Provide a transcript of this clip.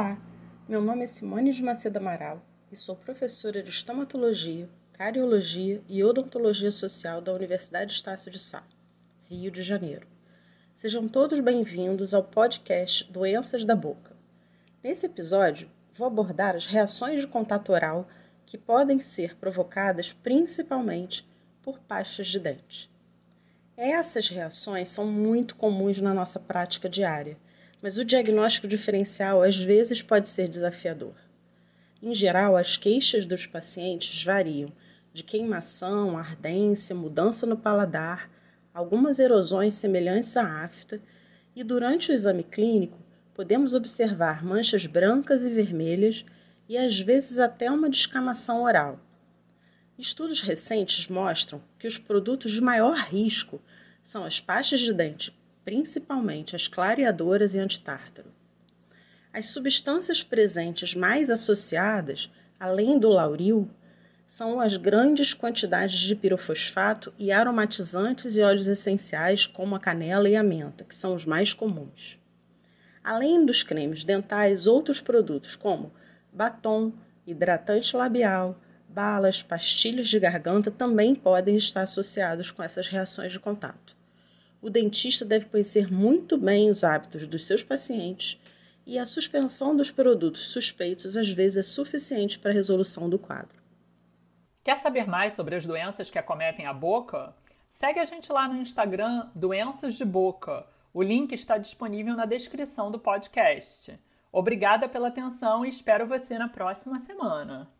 Olá, meu nome é Simone de Macedo Amaral e sou professora de estomatologia, cariologia e odontologia social da Universidade Estácio de Sá, Rio de Janeiro. Sejam todos bem-vindos ao podcast Doenças da Boca. Nesse episódio, vou abordar as reações de contato oral que podem ser provocadas principalmente por pastas de dente. Essas reações são muito comuns na nossa prática diária mas o diagnóstico diferencial às vezes pode ser desafiador. Em geral, as queixas dos pacientes variam de queimação, ardência, mudança no paladar, algumas erosões semelhantes à afta, e durante o exame clínico podemos observar manchas brancas e vermelhas e às vezes até uma descamação oral. Estudos recentes mostram que os produtos de maior risco são as pastas de dente principalmente as clareadoras e antitártaro. As substâncias presentes mais associadas, além do lauril, são as grandes quantidades de pirofosfato e aromatizantes e óleos essenciais, como a canela e a menta, que são os mais comuns. Além dos cremes dentais, outros produtos como batom, hidratante labial, balas, pastilhas de garganta também podem estar associados com essas reações de contato o dentista deve conhecer muito bem os hábitos dos seus pacientes e a suspensão dos produtos suspeitos às vezes é suficiente para a resolução do quadro. Quer saber mais sobre as doenças que acometem a boca? Segue a gente lá no Instagram Doenças de Boca. O link está disponível na descrição do podcast. Obrigada pela atenção e espero você na próxima semana.